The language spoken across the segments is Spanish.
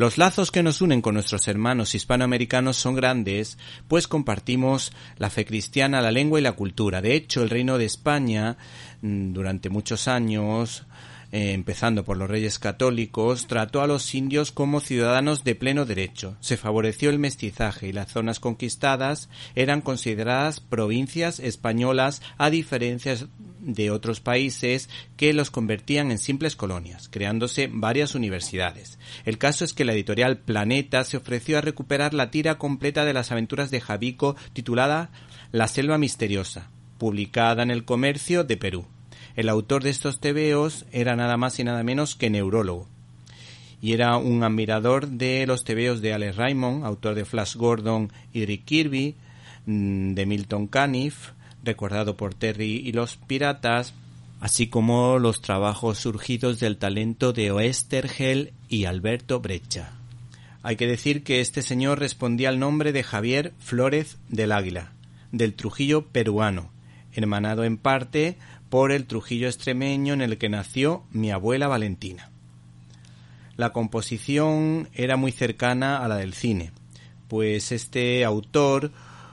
Los lazos que nos unen con nuestros hermanos hispanoamericanos son grandes, pues compartimos la fe cristiana, la lengua y la cultura. De hecho, el Reino de España, mm, durante muchos años, eh, empezando por los reyes católicos, trató a los indios como ciudadanos de pleno derecho. Se favoreció el mestizaje y las zonas conquistadas eran consideradas provincias españolas a diferencia de otros países que los convertían en simples colonias, creándose varias universidades. El caso es que la editorial Planeta se ofreció a recuperar la tira completa de las aventuras de Javico titulada La selva misteriosa, publicada en el Comercio de Perú. El autor de estos tebeos era nada más y nada menos que neurólogo. Y era un admirador de los tebeos de Alex Raymond, autor de Flash Gordon y Rick Kirby, mm, de Milton Caniff, recordado por Terry y los Piratas, así como los trabajos surgidos del talento de Oestergel y Alberto Brecha. Hay que decir que este señor respondía al nombre de Javier Flórez del Águila, del Trujillo peruano, hermanado en parte por el Trujillo extremeño en el que nació mi abuela Valentina. La composición era muy cercana a la del cine, pues este autor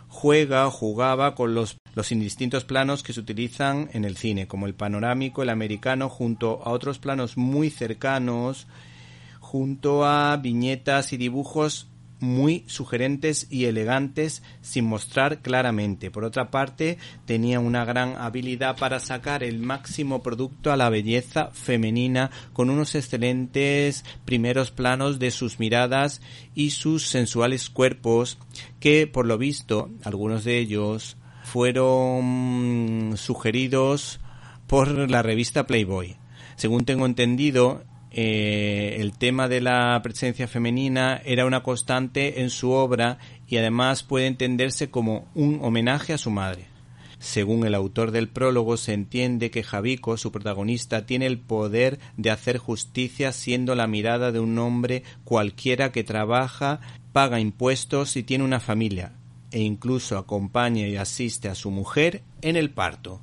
juega jugaba con los, los indistintos planos que se utilizan en el cine, como el panorámico, el americano, junto a otros planos muy cercanos, junto a viñetas y dibujos muy sugerentes y elegantes sin mostrar claramente. Por otra parte, tenía una gran habilidad para sacar el máximo producto a la belleza femenina con unos excelentes primeros planos de sus miradas y sus sensuales cuerpos que, por lo visto, algunos de ellos fueron sugeridos por la revista Playboy. Según tengo entendido, eh, el tema de la presencia femenina era una constante en su obra y además puede entenderse como un homenaje a su madre. Según el autor del prólogo, se entiende que Javico, su protagonista, tiene el poder de hacer justicia siendo la mirada de un hombre cualquiera que trabaja, paga impuestos y tiene una familia, e incluso acompaña y asiste a su mujer en el parto.